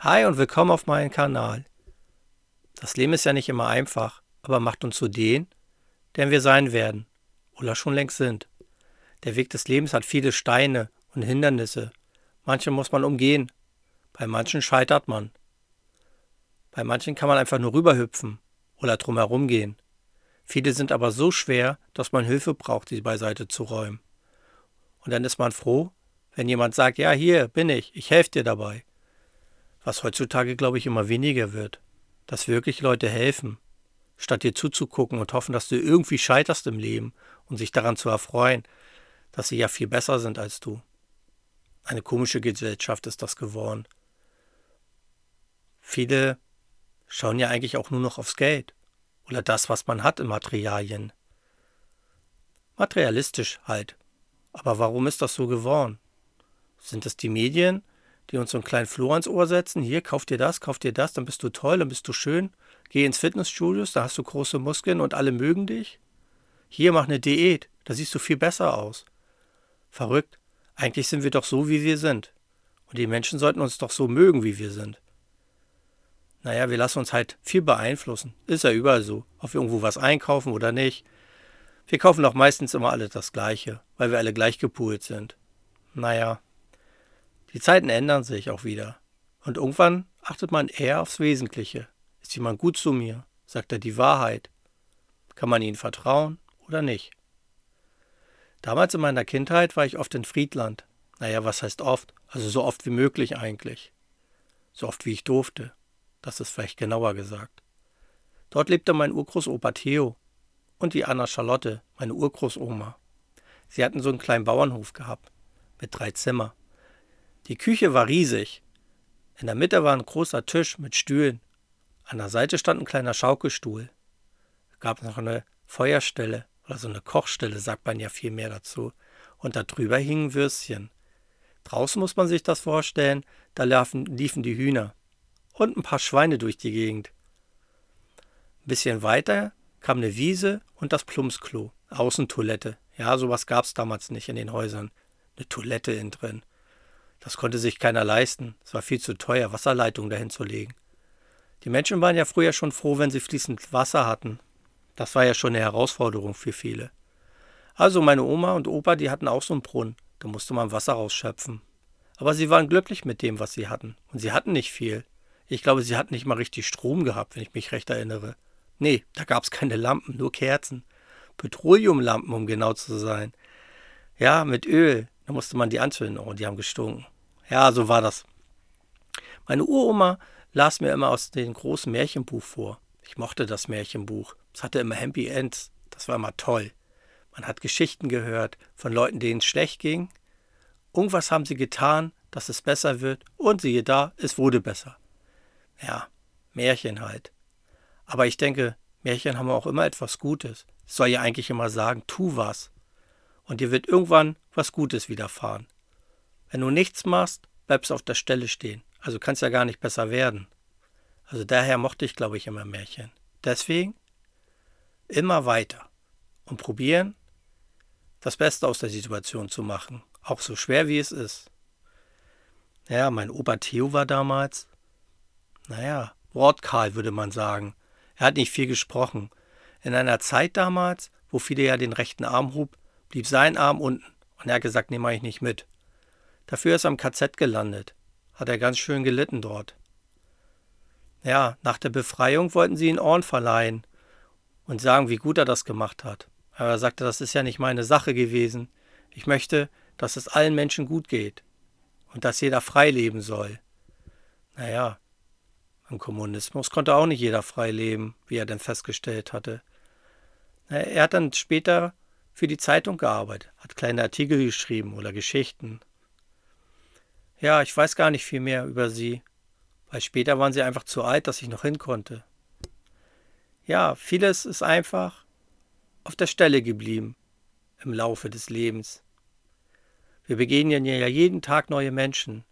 Hi und willkommen auf meinem Kanal. Das Leben ist ja nicht immer einfach, aber macht uns zu denen, deren wir sein werden oder schon längst sind. Der Weg des Lebens hat viele Steine und Hindernisse. Manche muss man umgehen, bei manchen scheitert man. Bei manchen kann man einfach nur rüberhüpfen oder drumherum gehen. Viele sind aber so schwer, dass man Hilfe braucht, sie beiseite zu räumen. Und dann ist man froh, wenn jemand sagt, ja, hier bin ich, ich helfe dir dabei. Was heutzutage, glaube ich, immer weniger wird. Dass wirklich Leute helfen, statt dir zuzugucken und hoffen, dass du irgendwie scheiterst im Leben und sich daran zu erfreuen, dass sie ja viel besser sind als du. Eine komische Gesellschaft ist das geworden. Viele schauen ja eigentlich auch nur noch aufs Geld oder das, was man hat in Materialien. Materialistisch halt. Aber warum ist das so geworden? Sind es die Medien, die uns so einen kleinen Floh ans Ohr setzen? Hier, kauf dir das, kauf dir das, dann bist du toll, dann bist du schön. Geh ins Fitnessstudio, da hast du große Muskeln und alle mögen dich. Hier, mach eine Diät, da siehst du viel besser aus. Verrückt. Eigentlich sind wir doch so, wie wir sind. Und die Menschen sollten uns doch so mögen, wie wir sind. Naja, wir lassen uns halt viel beeinflussen. Ist ja überall so. Ob wir irgendwo was einkaufen oder nicht. Wir kaufen doch meistens immer alle das Gleiche, weil wir alle gleich gepoolt sind. Naja, die Zeiten ändern sich auch wieder. Und irgendwann achtet man eher aufs Wesentliche. Ist jemand gut zu mir? Sagt er die Wahrheit? Kann man ihnen vertrauen oder nicht? Damals in meiner Kindheit war ich oft in Friedland. Naja, was heißt oft? Also so oft wie möglich eigentlich. So oft wie ich durfte. Das ist vielleicht genauer gesagt. Dort lebte mein Urgroßopa Theo und die Anna Charlotte, meine Urgroßoma. Sie hatten so einen kleinen Bauernhof gehabt, mit drei Zimmer. Die Küche war riesig. In der Mitte war ein großer Tisch mit Stühlen. An der Seite stand ein kleiner Schaukelstuhl. Es gab noch eine Feuerstelle oder so eine Kochstelle, sagt man ja viel mehr dazu. Und darüber hingen Würstchen. Draußen muss man sich das vorstellen, da liefen, liefen die Hühner und ein paar Schweine durch die Gegend. Ein bisschen weiter kam eine Wiese und das Plumpsklo, Außentoilette. Ja, sowas gab es damals nicht in den Häusern. Eine Toilette innen drin. Das konnte sich keiner leisten. Es war viel zu teuer, Wasserleitungen dahin zu legen. Die Menschen waren ja früher schon froh, wenn sie fließend Wasser hatten. Das war ja schon eine Herausforderung für viele. Also meine Oma und Opa, die hatten auch so einen Brunnen. Da musste man Wasser rausschöpfen. Aber sie waren glücklich mit dem, was sie hatten. Und sie hatten nicht viel. Ich glaube, sie hatten nicht mal richtig Strom gehabt, wenn ich mich recht erinnere. Nee, da gab es keine Lampen, nur Kerzen. Petroleumlampen, um genau zu sein. Ja, mit Öl. Da musste man die anzünden. Oh, die haben gestunken. Ja, so war das. Meine Uroma las mir immer aus dem großen Märchenbuch vor. Ich mochte das Märchenbuch. Es hatte immer Happy Ends. Das war immer toll. Man hat Geschichten gehört von Leuten, denen es schlecht ging. Irgendwas haben sie getan, dass es besser wird. Und siehe da, es wurde besser. Ja, Märchen halt. Aber ich denke, Märchen haben auch immer etwas Gutes. Es soll ja eigentlich immer sagen, tu was. Und dir wird irgendwann was Gutes widerfahren. Wenn du nichts machst, bleibst du auf der Stelle stehen. Also kannst ja gar nicht besser werden. Also daher mochte ich, glaube ich, immer Märchen. Deswegen immer weiter und probieren, das Beste aus der Situation zu machen, auch so schwer wie es ist. Ja, mein Opa Theo war damals, naja, wortkahl würde man sagen. Er hat nicht viel gesprochen. In einer Zeit damals, wo viele ja den rechten Arm hob, blieb sein Arm unten und er hat gesagt, nehme ich nicht mit. Dafür ist er am KZ gelandet. Hat er ganz schön gelitten dort. Ja, nach der Befreiung wollten sie ihn Ohren verleihen und sagen, wie gut er das gemacht hat. Aber er sagte, das ist ja nicht meine Sache gewesen. Ich möchte, dass es allen Menschen gut geht und dass jeder frei leben soll. Naja, im Kommunismus konnte auch nicht jeder frei leben, wie er denn festgestellt hatte. Er hat dann später für die Zeitung gearbeitet, hat kleine Artikel geschrieben oder Geschichten. Ja, ich weiß gar nicht viel mehr über sie, weil später waren sie einfach zu alt, dass ich noch hin konnte. Ja, vieles ist einfach auf der Stelle geblieben im Laufe des Lebens. Wir begegnen ja jeden Tag neue Menschen,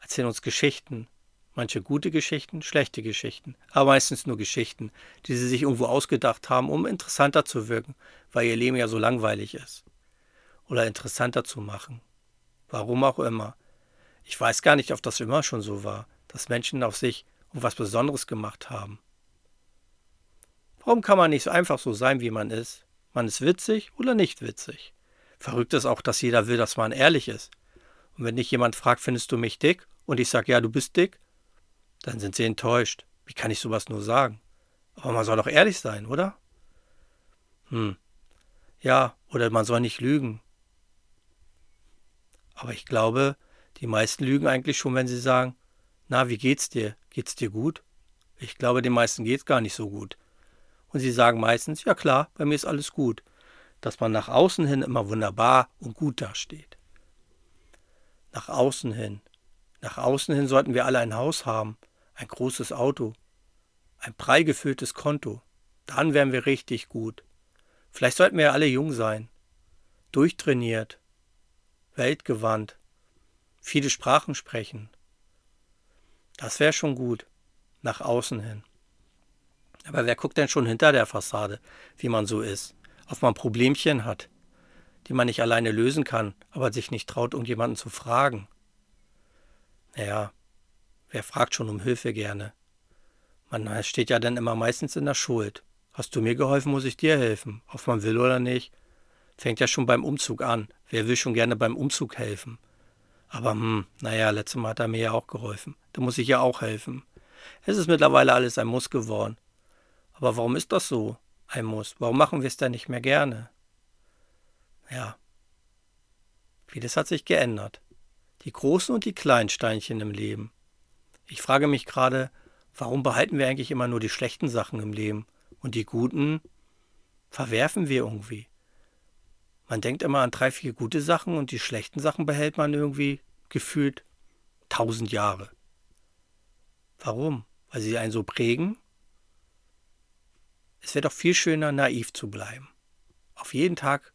erzählen uns Geschichten, manche gute Geschichten, schlechte Geschichten, aber meistens nur Geschichten, die sie sich irgendwo ausgedacht haben, um interessanter zu wirken, weil ihr Leben ja so langweilig ist. Oder interessanter zu machen. Warum auch immer. Ich weiß gar nicht, ob das immer schon so war dass Menschen auf sich was Besonderes gemacht haben. Warum kann man nicht so einfach so sein, wie man ist? Man ist witzig oder nicht witzig. Verrückt ist auch, dass jeder will, dass man ehrlich ist. Und wenn dich jemand fragt, findest du mich dick? Und ich sage, ja, du bist dick, dann sind sie enttäuscht. Wie kann ich sowas nur sagen? Aber man soll doch ehrlich sein, oder? Hm. Ja, oder man soll nicht lügen. Aber ich glaube, die meisten lügen eigentlich schon, wenn sie sagen, na, wie geht's dir? Geht's dir gut? Ich glaube, den meisten geht's gar nicht so gut. Und sie sagen meistens, ja klar, bei mir ist alles gut. Dass man nach außen hin immer wunderbar und gut dasteht. Nach außen hin. Nach außen hin sollten wir alle ein Haus haben, ein großes Auto, ein prall gefülltes Konto. Dann wären wir richtig gut. Vielleicht sollten wir alle jung sein, durchtrainiert, weltgewandt, viele Sprachen sprechen. Das wäre schon gut, nach außen hin. Aber wer guckt denn schon hinter der Fassade, wie man so ist, ob man Problemchen hat, die man nicht alleine lösen kann, aber sich nicht traut, irgendjemanden zu fragen? Naja, wer fragt schon um Hilfe gerne? Man steht ja dann immer meistens in der Schuld. Hast du mir geholfen, muss ich dir helfen, ob man will oder nicht. Fängt ja schon beim Umzug an. Wer will schon gerne beim Umzug helfen? Aber hm, naja, letztes Mal hat er mir ja auch geholfen. Da muss ich ja auch helfen. Es ist mittlerweile alles ein Muss geworden. Aber warum ist das so? Ein Muss. Warum machen wir es dann nicht mehr gerne? Ja. Vieles hat sich geändert. Die großen und die kleinen Steinchen im Leben. Ich frage mich gerade, warum behalten wir eigentlich immer nur die schlechten Sachen im Leben und die guten verwerfen wir irgendwie? Man denkt immer an drei, vier gute Sachen und die schlechten Sachen behält man irgendwie gefühlt tausend Jahre. Warum? Weil sie einen so prägen? Es wäre doch viel schöner, naiv zu bleiben. Auf jeden Tag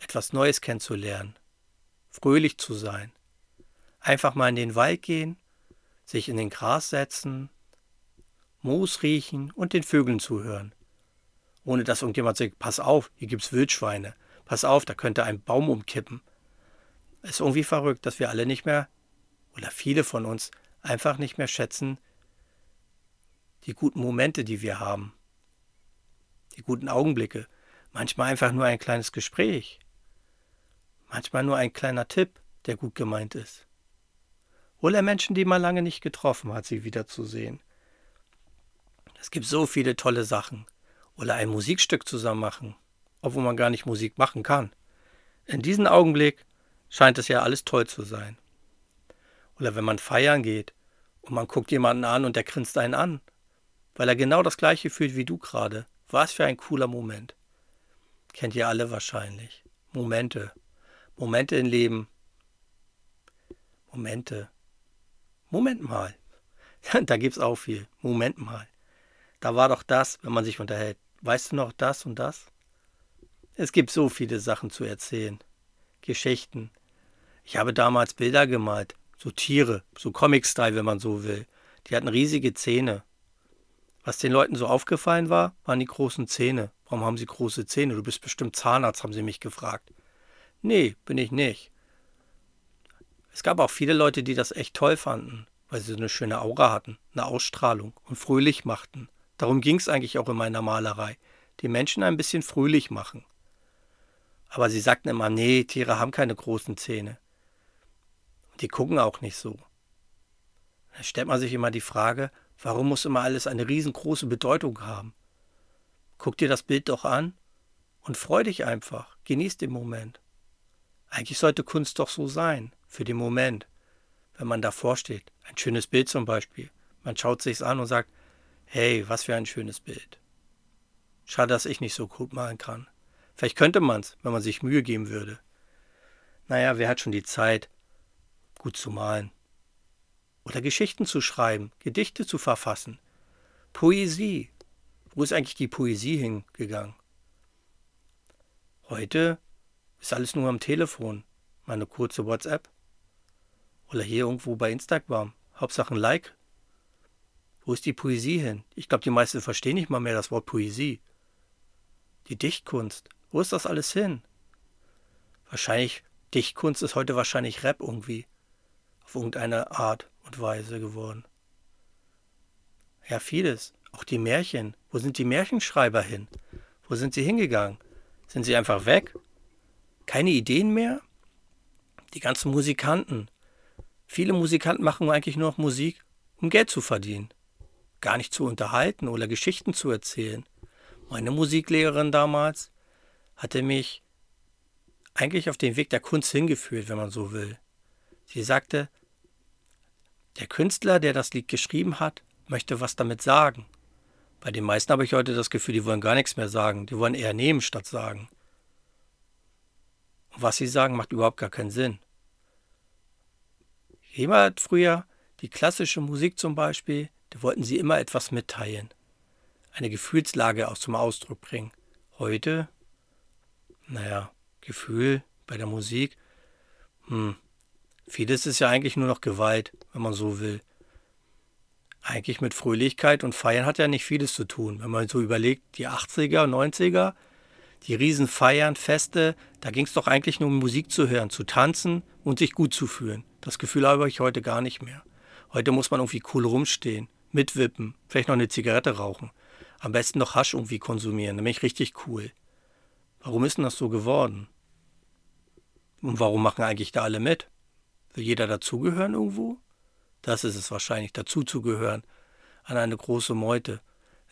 etwas Neues kennenzulernen. Fröhlich zu sein. Einfach mal in den Wald gehen, sich in den Gras setzen, Moos riechen und den Vögeln zuhören. Ohne dass irgendjemand sagt, pass auf, hier gibt's Wildschweine. Pass auf, da könnte ein Baum umkippen. Es ist irgendwie verrückt, dass wir alle nicht mehr, oder viele von uns, einfach nicht mehr schätzen, die guten Momente, die wir haben. Die guten Augenblicke. Manchmal einfach nur ein kleines Gespräch. Manchmal nur ein kleiner Tipp, der gut gemeint ist. Oder Menschen, die man lange nicht getroffen hat, sie wiederzusehen. Es gibt so viele tolle Sachen. Oder ein Musikstück zusammen machen, obwohl man gar nicht Musik machen kann. In diesem Augenblick scheint es ja alles toll zu sein. Oder wenn man feiern geht und man guckt jemanden an und der grinst einen an, weil er genau das gleiche fühlt wie du gerade. Was für ein cooler Moment. Kennt ihr alle wahrscheinlich. Momente. Momente im Leben. Momente. Moment mal. da gibt's auch viel. Moment mal da war doch das, wenn man sich unterhält. Weißt du noch das und das? Es gibt so viele Sachen zu erzählen. Geschichten. Ich habe damals Bilder gemalt, so Tiere, so Comic-Style, wenn man so will. Die hatten riesige Zähne. Was den Leuten so aufgefallen war, waren die großen Zähne. Warum haben sie große Zähne? Du bist bestimmt Zahnarzt, haben sie mich gefragt. Nee, bin ich nicht. Es gab auch viele Leute, die das echt toll fanden, weil sie so eine schöne Aura hatten, eine Ausstrahlung und fröhlich machten. Darum ging es eigentlich auch in meiner Malerei. Die Menschen ein bisschen fröhlich machen. Aber sie sagten immer, nee, Tiere haben keine großen Zähne. Und die gucken auch nicht so. Da stellt man sich immer die Frage, warum muss immer alles eine riesengroße Bedeutung haben? Guck dir das Bild doch an und freu dich einfach, genieß den Moment. Eigentlich sollte Kunst doch so sein, für den Moment, wenn man davor steht. Ein schönes Bild zum Beispiel. Man schaut sich's an und sagt, Hey, was für ein schönes Bild. Schade, dass ich nicht so gut malen kann. Vielleicht könnte man's, wenn man sich Mühe geben würde. Naja, wer hat schon die Zeit, gut zu malen? Oder Geschichten zu schreiben, Gedichte zu verfassen. Poesie. Wo ist eigentlich die Poesie hingegangen? Heute ist alles nur am Telefon. Meine kurze WhatsApp. Oder hier irgendwo bei Instagram. Hauptsache ein Like wo ist die Poesie hin? Ich glaube, die meisten verstehen nicht mal mehr das Wort Poesie. Die Dichtkunst. Wo ist das alles hin? Wahrscheinlich, Dichtkunst ist heute wahrscheinlich Rap irgendwie. Auf irgendeine Art und Weise geworden. Ja, vieles. Auch die Märchen. Wo sind die Märchenschreiber hin? Wo sind sie hingegangen? Sind sie einfach weg? Keine Ideen mehr? Die ganzen Musikanten. Viele Musikanten machen eigentlich nur noch Musik, um Geld zu verdienen. Gar nicht zu unterhalten oder Geschichten zu erzählen. Meine Musiklehrerin damals hatte mich eigentlich auf den Weg der Kunst hingeführt, wenn man so will. Sie sagte, der Künstler, der das Lied geschrieben hat, möchte was damit sagen. Bei den meisten habe ich heute das Gefühl, die wollen gar nichts mehr sagen. Die wollen eher nehmen statt sagen. Und was sie sagen, macht überhaupt gar keinen Sinn. Jemand früher, die klassische Musik zum Beispiel, da wollten sie immer etwas mitteilen. Eine Gefühlslage auch zum Ausdruck bringen. Heute, naja, Gefühl bei der Musik, hm, vieles ist ja eigentlich nur noch Gewalt, wenn man so will eigentlich mit Fröhlichkeit und Feiern hat ja nicht vieles zu tun. Wenn man so überlegt, die 80er, 90er, die Riesenfeiern, Feste, da ging es doch eigentlich nur um Musik zu hören, zu tanzen und sich gut zu fühlen. Das Gefühl habe ich heute gar nicht mehr. Heute muss man irgendwie cool rumstehen, mitwippen, vielleicht noch eine Zigarette rauchen. Am besten noch Hasch irgendwie konsumieren, nämlich richtig cool. Warum ist denn das so geworden? Und warum machen eigentlich da alle mit? Will jeder dazugehören irgendwo? Das ist es wahrscheinlich, dazuzugehören, an eine große Meute.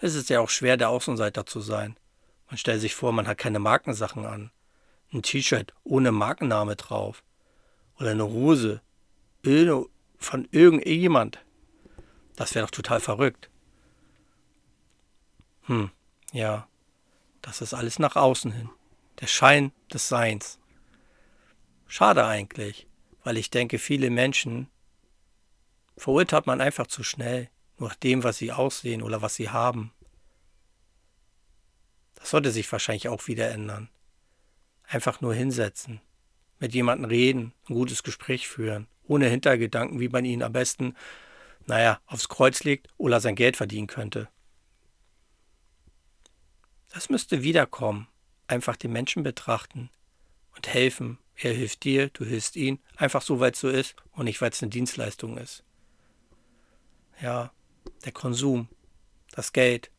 Es ist ja auch schwer, der Außenseiter zu sein. Man stellt sich vor, man hat keine Markensachen an. Ein T-Shirt ohne Markenname drauf. Oder eine Hose von irgendjemand. Das wäre doch total verrückt. Hm, ja. Das ist alles nach außen hin. Der Schein des Seins. Schade eigentlich, weil ich denke, viele Menschen verurteilt man einfach zu schnell, nur nach dem, was sie aussehen oder was sie haben. Das sollte sich wahrscheinlich auch wieder ändern. Einfach nur hinsetzen, mit jemandem reden, ein gutes Gespräch führen, ohne Hintergedanken, wie man ihn am besten, naja, aufs Kreuz legt oder sein Geld verdienen könnte. Das müsste wiederkommen. Einfach den Menschen betrachten und helfen. Er hilft dir, du hilfst ihn, einfach so, weil es so ist und nicht, weil es eine Dienstleistung ist. Ja, der Konsum, das Geld.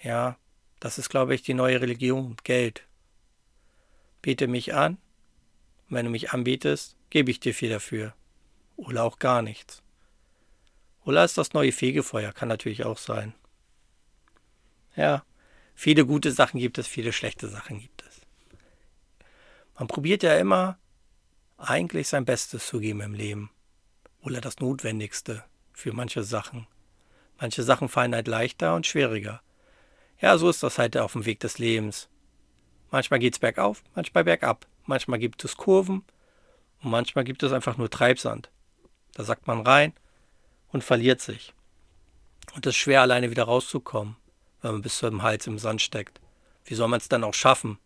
Ja, das ist, glaube ich, die neue Religion, Geld. Bete mich an, und wenn du mich anbetest, gebe ich dir viel dafür. Oder auch gar nichts. Oder ist das neue Fegefeuer, kann natürlich auch sein. Ja, viele gute Sachen gibt es, viele schlechte Sachen gibt es. Man probiert ja immer, eigentlich sein Bestes zu geben im Leben. Oder das Notwendigste für manche Sachen. Manche Sachen fallen halt leichter und schwieriger. Ja, so ist das halt auf dem Weg des Lebens. Manchmal geht es bergauf, manchmal bergab. Manchmal gibt es Kurven und manchmal gibt es einfach nur Treibsand. Da sagt man rein und verliert sich. Und es ist schwer, alleine wieder rauszukommen, wenn man bis zum Hals im Sand steckt. Wie soll man es dann auch schaffen?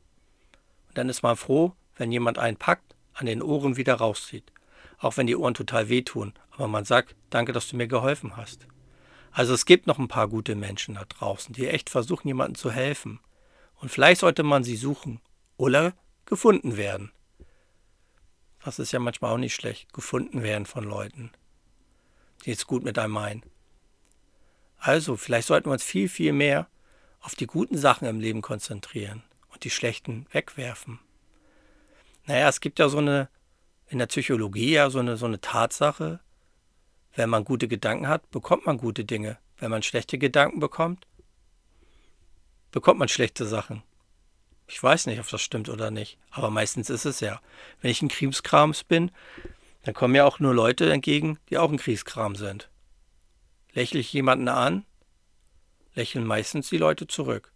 Und dann ist man froh, wenn jemand einen packt, an den Ohren wieder rauszieht. Auch wenn die Ohren total wehtun, aber man sagt, danke, dass du mir geholfen hast. Also es gibt noch ein paar gute Menschen da draußen, die echt versuchen, jemandem zu helfen. Und vielleicht sollte man sie suchen oder gefunden werden. Das ist ja manchmal auch nicht schlecht, gefunden werden von Leuten, die es gut mit einem meinen. Also, vielleicht sollten wir uns viel, viel mehr auf die guten Sachen im Leben konzentrieren und die schlechten wegwerfen. Naja, es gibt ja so eine, in der Psychologie ja so eine, so eine Tatsache, wenn man gute Gedanken hat, bekommt man gute Dinge. Wenn man schlechte Gedanken bekommt, bekommt man schlechte Sachen. Ich weiß nicht, ob das stimmt oder nicht, aber meistens ist es ja. Wenn ich ein Krimskrams bin, dann kommen mir auch nur Leute entgegen, die auch ein Kriegskram sind. Lächle ich jemanden an, lächeln meistens die Leute zurück.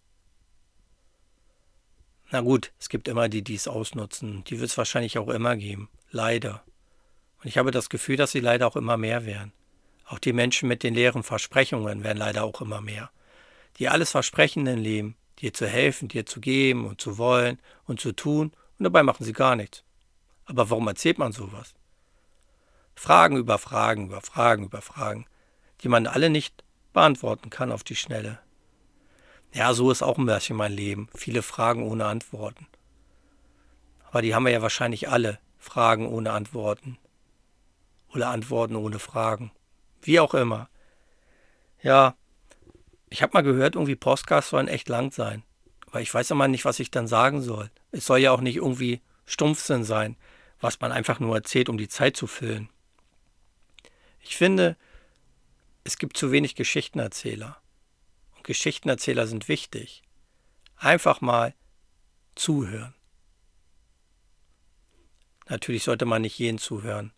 Na gut, es gibt immer die, die es ausnutzen. Die wird es wahrscheinlich auch immer geben. Leider. Und ich habe das Gefühl, dass sie leider auch immer mehr werden. Auch die Menschen mit den leeren Versprechungen werden leider auch immer mehr. Die alles Versprechenden leben, dir zu helfen, dir zu geben und zu wollen und zu tun, und dabei machen sie gar nichts. Aber warum erzählt man sowas? Fragen über Fragen über Fragen über Fragen, die man alle nicht beantworten kann auf die Schnelle. Ja, so ist auch ein bisschen mein Leben. Viele Fragen ohne Antworten. Aber die haben wir ja wahrscheinlich alle. Fragen ohne Antworten oder Antworten ohne Fragen. Wie auch immer. Ja, Ich habe mal gehört, irgendwie Podcasts sollen echt lang sein. Aber ich weiß immer nicht, was ich dann sagen soll. Es soll ja auch nicht irgendwie Stumpfsinn sein, was man einfach nur erzählt, um die Zeit zu füllen. Ich finde, es gibt zu wenig Geschichtenerzähler. Und Geschichtenerzähler sind wichtig. Einfach mal zuhören. Natürlich sollte man nicht jeden zuhören.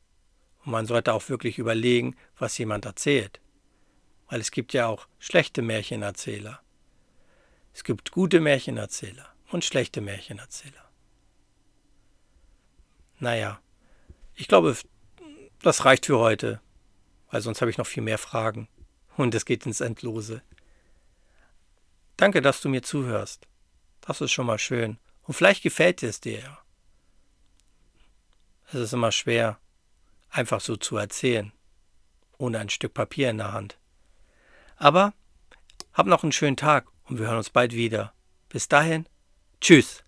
Und man sollte auch wirklich überlegen, was jemand erzählt. Weil es gibt ja auch schlechte Märchenerzähler. Es gibt gute Märchenerzähler und schlechte Märchenerzähler. Naja, ich glaube, das reicht für heute, weil sonst habe ich noch viel mehr Fragen und es geht ins Endlose. Danke, dass du mir zuhörst. Das ist schon mal schön. Und vielleicht gefällt es dir ja. Es ist immer schwer, einfach so zu erzählen, ohne ein Stück Papier in der Hand. Aber hab noch einen schönen Tag und wir hören uns bald wieder. Bis dahin, tschüss.